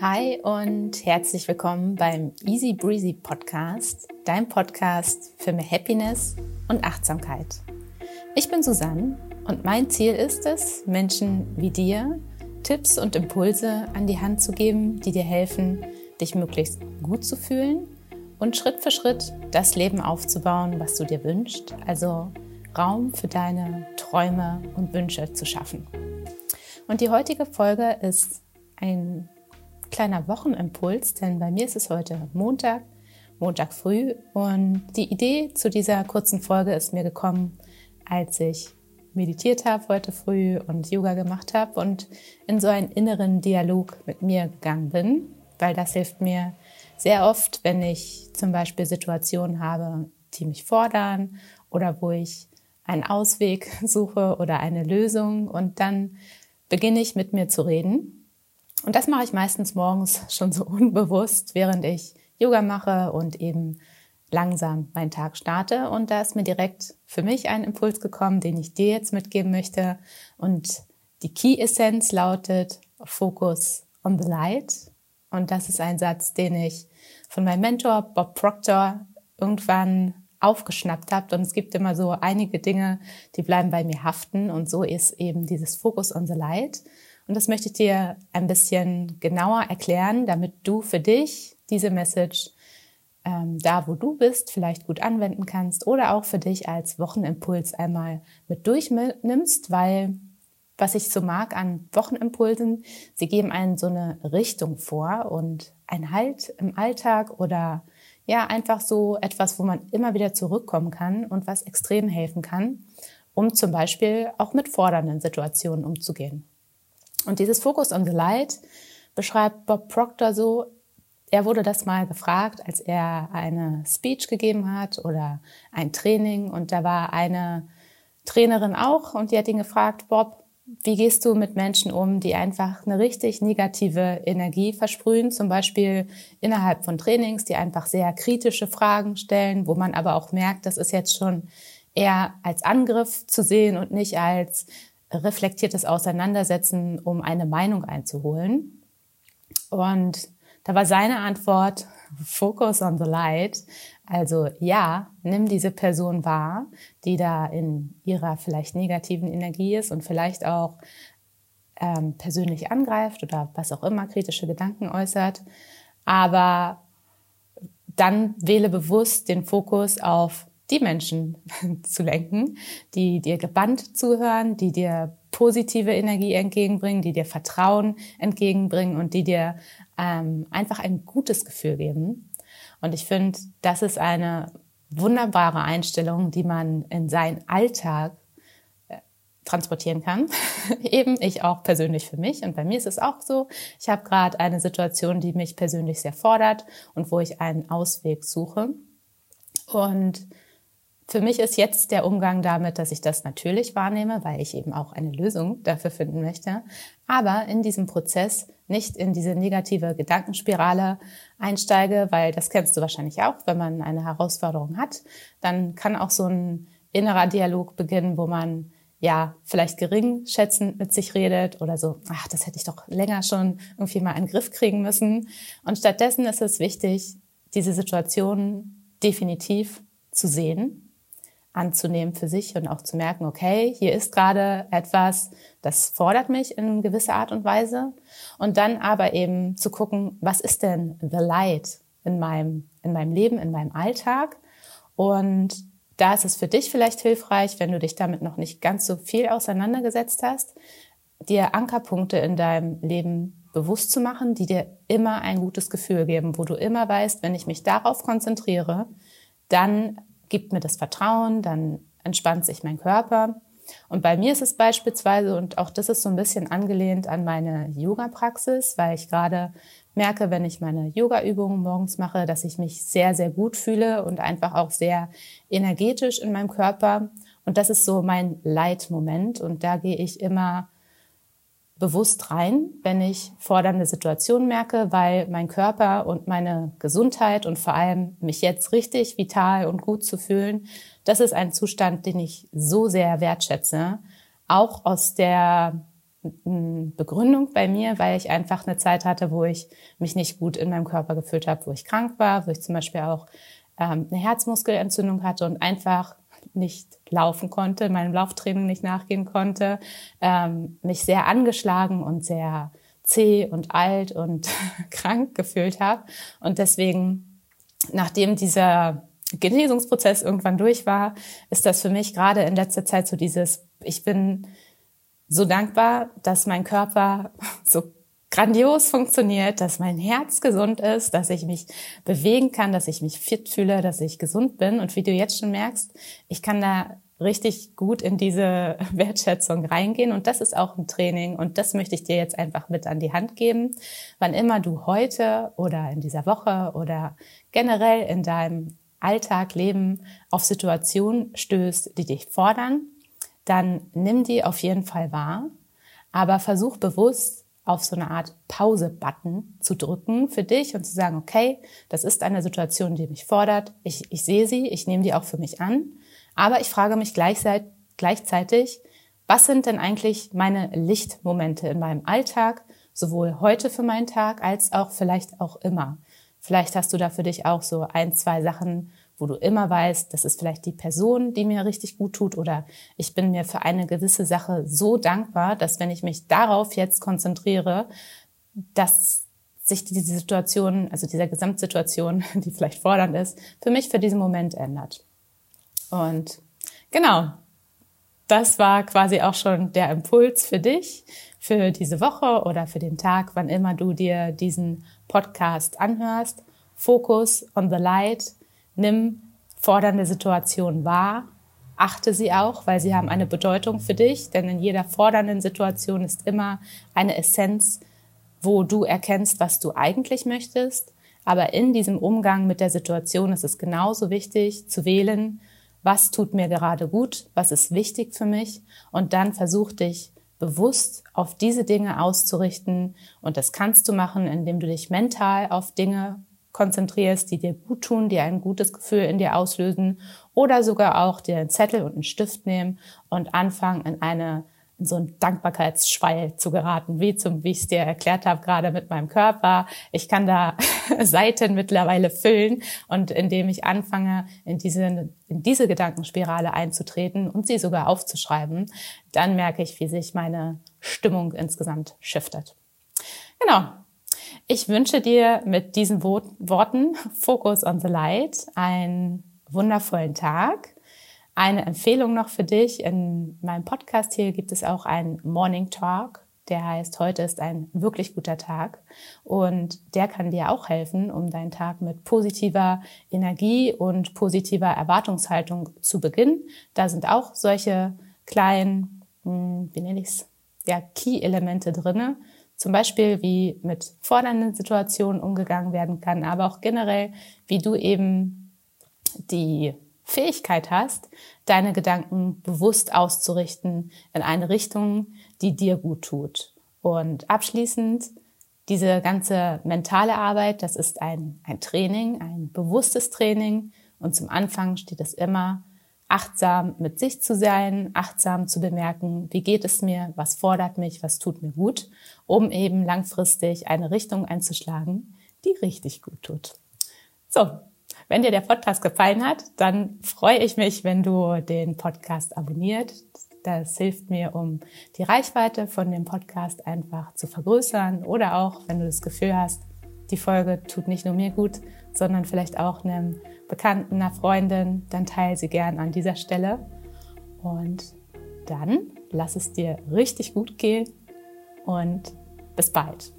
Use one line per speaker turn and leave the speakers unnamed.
Hi und herzlich willkommen beim Easy Breezy Podcast, dein Podcast für mehr Happiness und Achtsamkeit. Ich bin Susanne und mein Ziel ist es, Menschen wie dir Tipps und Impulse an die Hand zu geben, die dir helfen, dich möglichst gut zu fühlen und Schritt für Schritt das Leben aufzubauen, was du dir wünschst, also Raum für deine Träume und Wünsche zu schaffen. Und die heutige Folge ist ein kleiner Wochenimpuls, denn bei mir ist es heute Montag, Montag früh und die Idee zu dieser kurzen Folge ist mir gekommen, als ich meditiert habe heute früh und Yoga gemacht habe und in so einen inneren Dialog mit mir gegangen bin, weil das hilft mir sehr oft, wenn ich zum Beispiel Situationen habe, die mich fordern oder wo ich einen Ausweg suche oder eine Lösung und dann beginne ich mit mir zu reden. Und das mache ich meistens morgens schon so unbewusst, während ich Yoga mache und eben langsam meinen Tag starte. Und da ist mir direkt für mich ein Impuls gekommen, den ich dir jetzt mitgeben möchte. Und die Key Essence lautet Focus on the Light. Und das ist ein Satz, den ich von meinem Mentor Bob Proctor irgendwann aufgeschnappt habe. Und es gibt immer so einige Dinge, die bleiben bei mir haften. Und so ist eben dieses Focus on the Light. Und das möchte ich dir ein bisschen genauer erklären, damit du für dich diese Message ähm, da, wo du bist, vielleicht gut anwenden kannst oder auch für dich als Wochenimpuls einmal mit durchnimmst, weil was ich so mag an Wochenimpulsen, sie geben einen so eine Richtung vor und ein Halt im Alltag oder ja, einfach so etwas, wo man immer wieder zurückkommen kann und was extrem helfen kann, um zum Beispiel auch mit fordernden Situationen umzugehen. Und dieses Focus on the Light beschreibt Bob Proctor so, er wurde das mal gefragt, als er eine Speech gegeben hat oder ein Training. Und da war eine Trainerin auch und die hat ihn gefragt, Bob, wie gehst du mit Menschen um, die einfach eine richtig negative Energie versprühen, zum Beispiel innerhalb von Trainings, die einfach sehr kritische Fragen stellen, wo man aber auch merkt, das ist jetzt schon eher als Angriff zu sehen und nicht als reflektiertes Auseinandersetzen, um eine Meinung einzuholen. Und da war seine Antwort, Focus on the light. Also ja, nimm diese Person wahr, die da in ihrer vielleicht negativen Energie ist und vielleicht auch ähm, persönlich angreift oder was auch immer, kritische Gedanken äußert. Aber dann wähle bewusst den Fokus auf die Menschen zu lenken, die dir gebannt zuhören, die dir positive Energie entgegenbringen, die dir Vertrauen entgegenbringen und die dir ähm, einfach ein gutes Gefühl geben. Und ich finde, das ist eine wunderbare Einstellung, die man in seinen Alltag äh, transportieren kann. Eben ich auch persönlich für mich. Und bei mir ist es auch so, ich habe gerade eine Situation, die mich persönlich sehr fordert und wo ich einen Ausweg suche. Und für mich ist jetzt der Umgang damit, dass ich das natürlich wahrnehme, weil ich eben auch eine Lösung dafür finden möchte, aber in diesem Prozess nicht in diese negative Gedankenspirale einsteige, weil das kennst du wahrscheinlich auch, wenn man eine Herausforderung hat, dann kann auch so ein innerer Dialog beginnen, wo man ja vielleicht gering schätzend mit sich redet oder so, ach, das hätte ich doch länger schon irgendwie mal in den Griff kriegen müssen. Und stattdessen ist es wichtig, diese Situation definitiv zu sehen anzunehmen für sich und auch zu merken, okay, hier ist gerade etwas, das fordert mich in gewisser Art und Weise. Und dann aber eben zu gucken, was ist denn the light in meinem, in meinem Leben, in meinem Alltag? Und da ist es für dich vielleicht hilfreich, wenn du dich damit noch nicht ganz so viel auseinandergesetzt hast, dir Ankerpunkte in deinem Leben bewusst zu machen, die dir immer ein gutes Gefühl geben, wo du immer weißt, wenn ich mich darauf konzentriere, dann gibt mir das Vertrauen, dann entspannt sich mein Körper. Und bei mir ist es beispielsweise, und auch das ist so ein bisschen angelehnt an meine Yoga-Praxis, weil ich gerade merke, wenn ich meine Yoga-Übungen morgens mache, dass ich mich sehr, sehr gut fühle und einfach auch sehr energetisch in meinem Körper. Und das ist so mein Leitmoment. Und da gehe ich immer bewusst rein, wenn ich fordernde Situationen merke, weil mein Körper und meine Gesundheit und vor allem mich jetzt richtig vital und gut zu fühlen, das ist ein Zustand, den ich so sehr wertschätze, auch aus der Begründung bei mir, weil ich einfach eine Zeit hatte, wo ich mich nicht gut in meinem Körper gefühlt habe, wo ich krank war, wo ich zum Beispiel auch ähm, eine Herzmuskelentzündung hatte und einfach nicht laufen konnte, meinem Lauftraining nicht nachgehen konnte, ähm, mich sehr angeschlagen und sehr zäh und alt und krank gefühlt habe. Und deswegen, nachdem dieser Genesungsprozess irgendwann durch war, ist das für mich gerade in letzter Zeit so dieses, ich bin so dankbar, dass mein Körper so grandios funktioniert, dass mein Herz gesund ist, dass ich mich bewegen kann, dass ich mich fit fühle, dass ich gesund bin. Und wie du jetzt schon merkst, ich kann da richtig gut in diese Wertschätzung reingehen. Und das ist auch ein Training. Und das möchte ich dir jetzt einfach mit an die Hand geben. Wann immer du heute oder in dieser Woche oder generell in deinem Alltag, Leben auf Situationen stößt, die dich fordern, dann nimm die auf jeden Fall wahr. Aber versuch bewusst auf so eine Art Pause-Button zu drücken für dich und zu sagen, okay, das ist eine Situation, die mich fordert. Ich, ich sehe sie, ich nehme die auch für mich an. Aber ich frage mich gleichzeitig, was sind denn eigentlich meine Lichtmomente in meinem Alltag, sowohl heute für meinen Tag als auch vielleicht auch immer. Vielleicht hast du da für dich auch so ein, zwei Sachen, wo du immer weißt, das ist vielleicht die Person, die mir richtig gut tut oder ich bin mir für eine gewisse Sache so dankbar, dass wenn ich mich darauf jetzt konzentriere, dass sich diese Situation, also dieser Gesamtsituation, die vielleicht fordernd ist, für mich für diesen Moment ändert. Und genau, das war quasi auch schon der Impuls für dich, für diese Woche oder für den Tag, wann immer du dir diesen Podcast anhörst. Focus on the light nimm fordernde Situationen wahr, achte sie auch, weil sie haben eine Bedeutung für dich, denn in jeder fordernden Situation ist immer eine Essenz, wo du erkennst, was du eigentlich möchtest. Aber in diesem Umgang mit der Situation ist es genauso wichtig zu wählen, was tut mir gerade gut, was ist wichtig für mich. Und dann versuch dich bewusst auf diese Dinge auszurichten. Und das kannst du machen, indem du dich mental auf Dinge konzentrierst, die dir gut tun, die ein gutes Gefühl in dir auslösen oder sogar auch dir einen Zettel und einen Stift nehmen und anfangen in eine in so einen Dankbarkeitsschwall zu geraten, wie zum, wie ich es dir erklärt habe, gerade mit meinem Körper. Ich kann da Seiten mittlerweile füllen und indem ich anfange, in diese, in diese Gedankenspirale einzutreten und sie sogar aufzuschreiben, dann merke ich, wie sich meine Stimmung insgesamt shiftet. Genau. Ich wünsche dir mit diesen Worten Focus on the Light einen wundervollen Tag. Eine Empfehlung noch für dich. In meinem Podcast hier gibt es auch einen Morning Talk. Der heißt, heute ist ein wirklich guter Tag. Und der kann dir auch helfen, um deinen Tag mit positiver Energie und positiver Erwartungshaltung zu beginnen. Da sind auch solche kleinen, hm, wie nenne ich's, ja, Key-Elemente drinne, zum Beispiel, wie mit fordernden Situationen umgegangen werden kann, aber auch generell, wie du eben die Fähigkeit hast, deine Gedanken bewusst auszurichten in eine Richtung, die dir gut tut. Und abschließend, diese ganze mentale Arbeit, das ist ein, ein Training, ein bewusstes Training. Und zum Anfang steht es immer achtsam mit sich zu sein, achtsam zu bemerken, wie geht es mir, was fordert mich, was tut mir gut, um eben langfristig eine Richtung einzuschlagen, die richtig gut tut. So, wenn dir der Podcast gefallen hat, dann freue ich mich, wenn du den Podcast abonniert. Das hilft mir, um die Reichweite von dem Podcast einfach zu vergrößern oder auch, wenn du das Gefühl hast, die Folge tut nicht nur mir gut, sondern vielleicht auch einem Bekannten, einer Freundin, dann teile sie gern an dieser Stelle. Und dann lass es dir richtig gut gehen und bis bald.